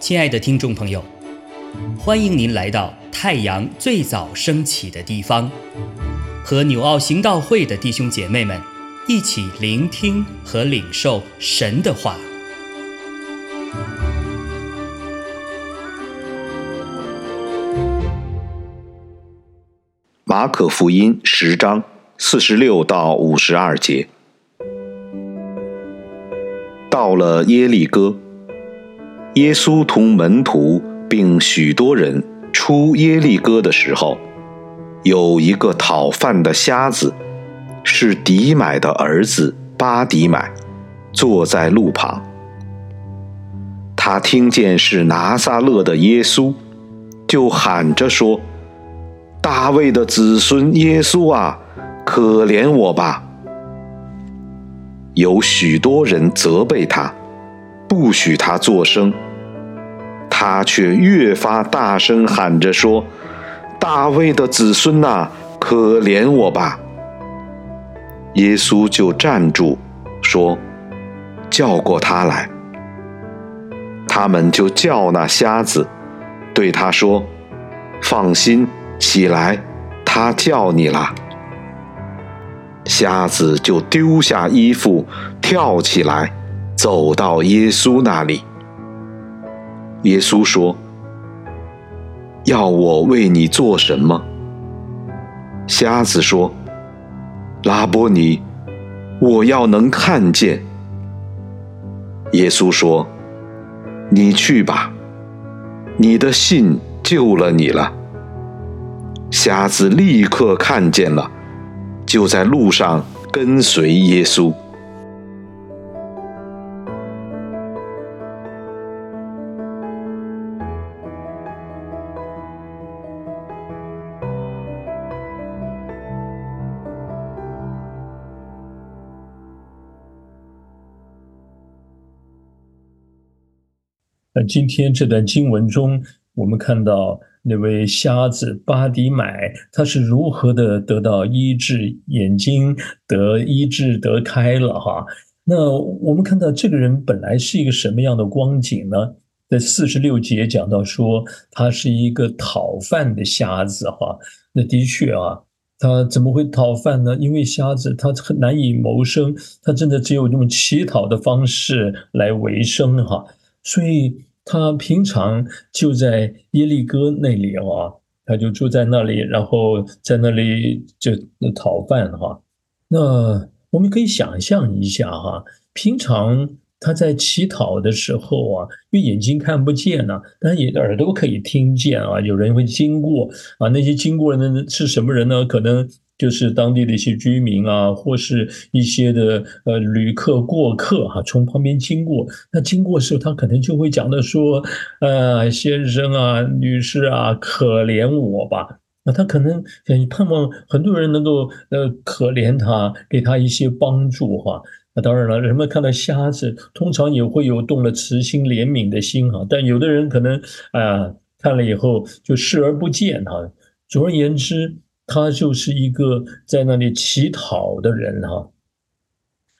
亲爱的听众朋友，欢迎您来到太阳最早升起的地方，和纽奥行道会的弟兄姐妹们一起聆听和领受神的话。马可福音十章四十六到五十二节，到了耶利哥。耶稣同门徒并许多人出耶利哥的时候，有一个讨饭的瞎子，是迪买的儿子巴迪买，坐在路旁。他听见是拿撒勒的耶稣，就喊着说：“大卫的子孙耶稣啊，可怜我吧！”有许多人责备他。不许他作声，他却越发大声喊着说：“大卫的子孙呐，可怜我吧！”耶稣就站住，说：“叫过他来。”他们就叫那瞎子，对他说：“放心，起来，他叫你了。”瞎子就丢下衣服，跳起来。走到耶稣那里，耶稣说：“要我为你做什么？”瞎子说：“拉波尼，我要能看见。”耶稣说：“你去吧，你的信救了你了。”瞎子立刻看见了，就在路上跟随耶稣。那今天这段经文中，我们看到那位瞎子巴迪买，他是如何的得到医治，眼睛得医治得开了哈。那我们看到这个人本来是一个什么样的光景呢？在四十六节讲到说，他是一个讨饭的瞎子哈。那的确啊，他怎么会讨饭呢？因为瞎子他很难以谋生，他真的只有用乞讨的方式来维生哈。所以他平常就在耶利哥那里啊，他就住在那里，然后在那里就讨饭哈。那我们可以想象一下哈，平常他在乞讨的时候啊，因为眼睛看不见呢，但也耳朵可以听见啊，有人会经过啊，那些经过的人是什么人呢？可能。就是当地的一些居民啊，或是一些的呃旅客过客哈，从旁边经过，那经过的时候，他可能就会讲的说，呃，先生啊，女士啊，可怜我吧。那他可能很盼望很多人能够呃可怜他，给他一些帮助哈。那当然了，人们看到瞎子，通常也会有动了慈心怜悯的心哈，但有的人可能啊看了以后就视而不见哈。总而言之。他就是一个在那里乞讨的人哈，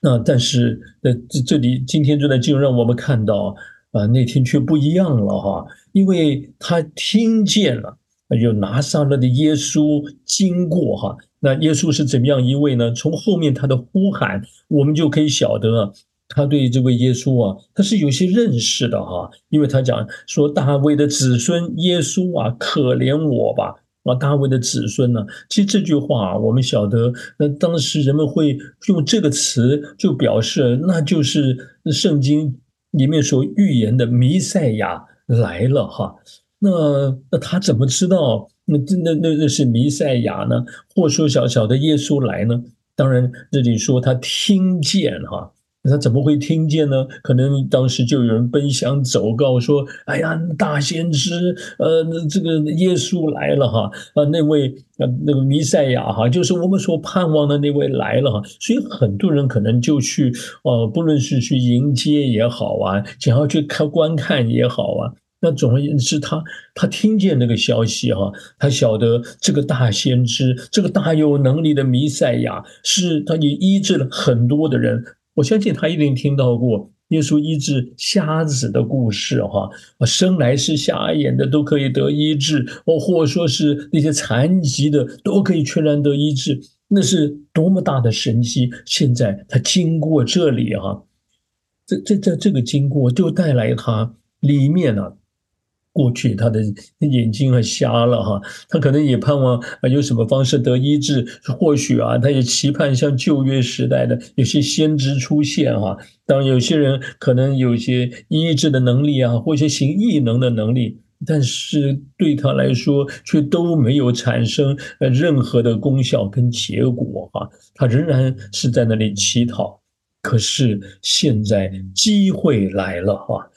那但是呃这这里今天这段经让我们看到啊那天却不一样了哈，因为他听见了有拿撒勒的耶稣经过哈，那耶稣是怎么样一位呢？从后面他的呼喊，我们就可以晓得他对这位耶稣啊，他是有些认识的哈，因为他讲说大卫的子孙耶稣啊，可怜我吧。啊，大卫的子孙呢？其实这句话我们晓得，那当时人们会用这个词，就表示那就是圣经里面所预言的弥赛亚来了哈。那那他怎么知道那那那那是弥赛亚呢？或说小小的耶稣来呢？当然这里说他听见哈。他怎么会听见呢？可能当时就有人奔向走告说：“哎呀，大先知，呃，这个耶稣来了哈，啊，那位呃那个弥赛亚哈，就是我们所盼望的那位来了哈。”所以很多人可能就去，呃，不论是去迎接也好啊，想要去看观看也好啊，那总而言之，他他听见那个消息哈，他晓得这个大先知，这个大有能力的弥赛亚，是他也医治了很多的人。我相信他一定听到过耶稣医治瞎子的故事，哈，生来是瞎眼的都可以得医治，哦，或者说是那些残疾的都可以全然得医治，那是多么大的神迹！现在他经过这里，哈，这这这这个经过就带来他里面呢。过去他的眼睛啊瞎了哈，他可能也盼望啊有什么方式得医治，或许啊他也期盼像旧约时代的有些先知出现哈。当然有些人可能有些医治的能力啊，或一些行异能的能力，但是对他来说却都没有产生呃任何的功效跟结果哈。他仍然是在那里乞讨，可是现在机会来了哈。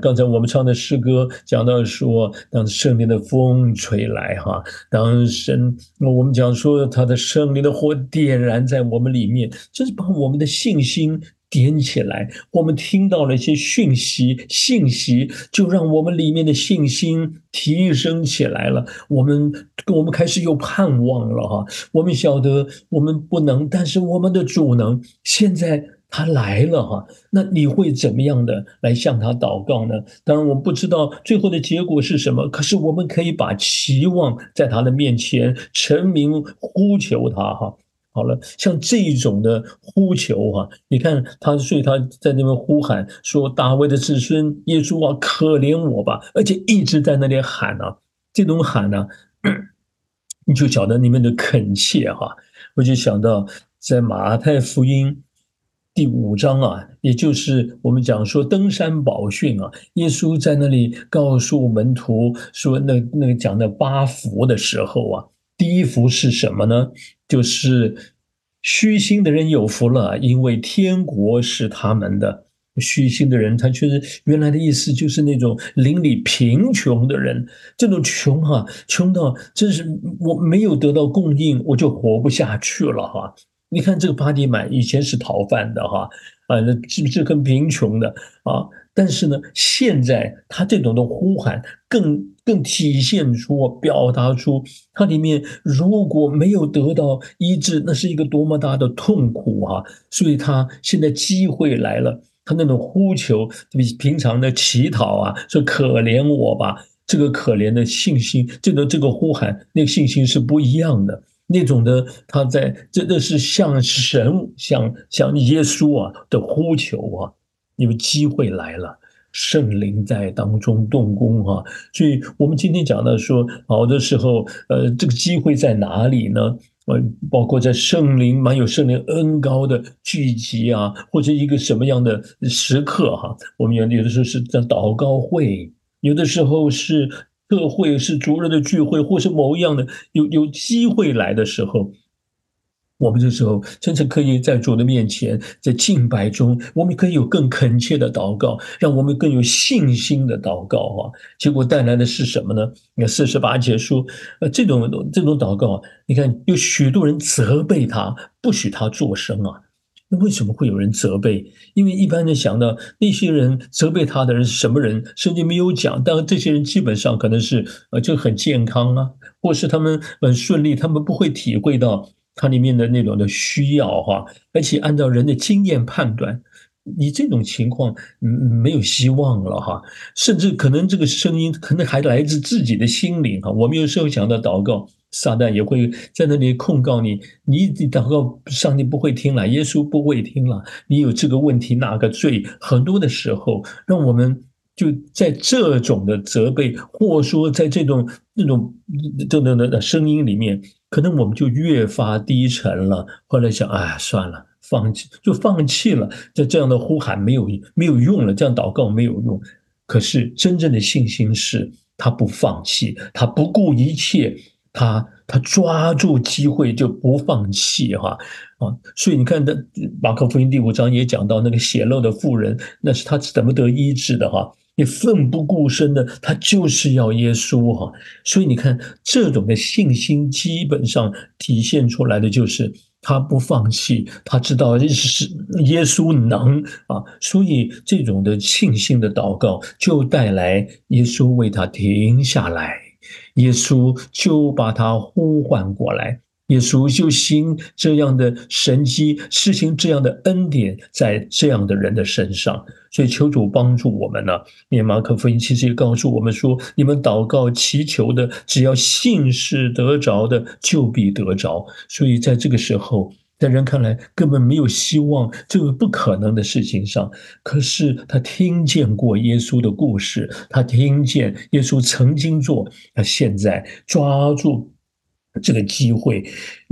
刚才我们唱的诗歌讲到说，当圣灵的风吹来，哈，当神，我们讲说他的圣灵的火点燃在我们里面，就是把我们的信心点起来。我们听到了一些讯息、信息，就让我们里面的信心提升起来了。我们，我们开始有盼望了，哈。我们晓得我们不能，但是我们的主能。现在。他来了哈，那你会怎么样的来向他祷告呢？当然，我们不知道最后的结果是什么，可是我们可以把期望在他的面前臣民呼求他哈。好了，像这种的呼求哈，你看他，所以他在那边呼喊说：“大卫的子孙耶稣啊，可怜我吧！”而且一直在那里喊呢，这种喊呢，你就晓得里面的恳切哈。我就想到在马太福音。第五章啊，也就是我们讲说登山宝训啊，耶稣在那里告诉门徒说，那那个讲的八福的时候啊，第一福是什么呢？就是虚心的人有福了，因为天国是他们的。虚心的人，他确实原来的意思就是那种邻里贫穷的人，这种穷哈，穷到真是我没有得到供应，我就活不下去了哈。你看这个巴迪满以前是逃犯的哈，啊，那是不是很贫穷的啊？但是呢，现在他这种的呼喊更更体现出、表达出他里面如果没有得到医治，那是一个多么大的痛苦啊！所以他现在机会来了，他那种呼求比平常的乞讨啊，说可怜我吧，这个可怜的信心，这个这个呼喊，那个信心是不一样的。那种的，他在真的是向神、向向耶稣啊的呼求啊，因为机会来了，圣灵在当中动工啊，所以我们今天讲到说，好的时候，呃，这个机会在哪里呢？呃，包括在圣灵满有圣灵恩高的聚集啊，或者一个什么样的时刻哈，我们有有的时候是在祷告会，有的时候是。特会是主人的聚会，或是某一样的有有机会来的时候，我们这时候真正可以在主的面前，在敬拜中，我们可以有更恳切的祷告，让我们更有信心的祷告啊！结果带来的是什么呢？你看四十八节说，呃，这种这种祷告，你看有许多人责备他，不许他作声啊。那为什么会有人责备？因为一般人想到那些人责备他的人是什么人，甚至没有讲。但这些人基本上可能是呃，就很健康啊，或是他们很顺利，他们不会体会到它里面的那种的需要哈。而且按照人的经验判断，你这种情况嗯没有希望了哈。甚至可能这个声音可能还来自自己的心灵哈。我们有时候讲到祷告。撒旦也会在那里控告你，你祷告上帝不会听了，耶稣不会听了，你有这个问题那个罪，很多的时候，让我们就在这种的责备，或说在这种那种等等的声音里面，可能我们就越发低沉了。后来想，哎，算了，放弃就放弃了，在这样的呼喊没有没有用了，这样祷告没有用。可是真正的信心是，他不放弃，他不顾一切。他他抓住机会就不放弃哈啊，所以你看，的马可福音第五章也讲到那个血漏的妇人，那是他怎么得医治的哈？你奋不顾身的，他就是要耶稣哈。所以你看，这种的信心基本上体现出来的就是他不放弃，他知道是耶稣能啊，所以这种的信心的祷告就带来耶稣为他停下来。耶稣就把他呼唤过来，耶稣就行这样的神迹，施行这样的恩典在这样的人的身上。所以求主帮助我们呢。念马可福音其实也告诉我们说：你们祷告祈求的，只要信是得着的，就必得着。所以在这个时候。在人看来根本没有希望，这个不可能的事情上，可是他听见过耶稣的故事，他听见耶稣曾经做，他现在抓住这个机会，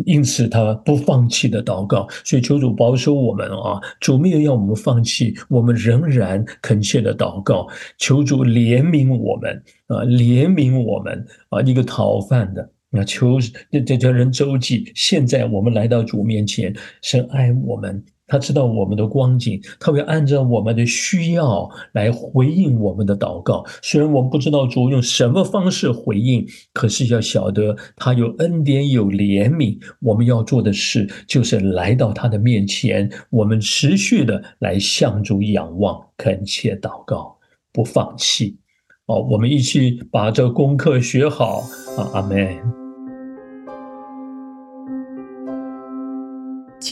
因此他不放弃的祷告。所以求主保守我们啊，主没有要我们放弃，我们仍然恳切的祷告，求主怜悯我们啊，怜悯我们啊，一个讨饭的。那求这这叫人周记。现在我们来到主面前，神爱我们，他知道我们的光景，他会按照我们的需要来回应我们的祷告。虽然我们不知道主用什么方式回应，可是要晓得他有恩典有怜悯。我们要做的事就是来到他的面前，我们持续的来向主仰望，恳切祷告，不放弃。哦，我们一起把这功课学好啊！阿门。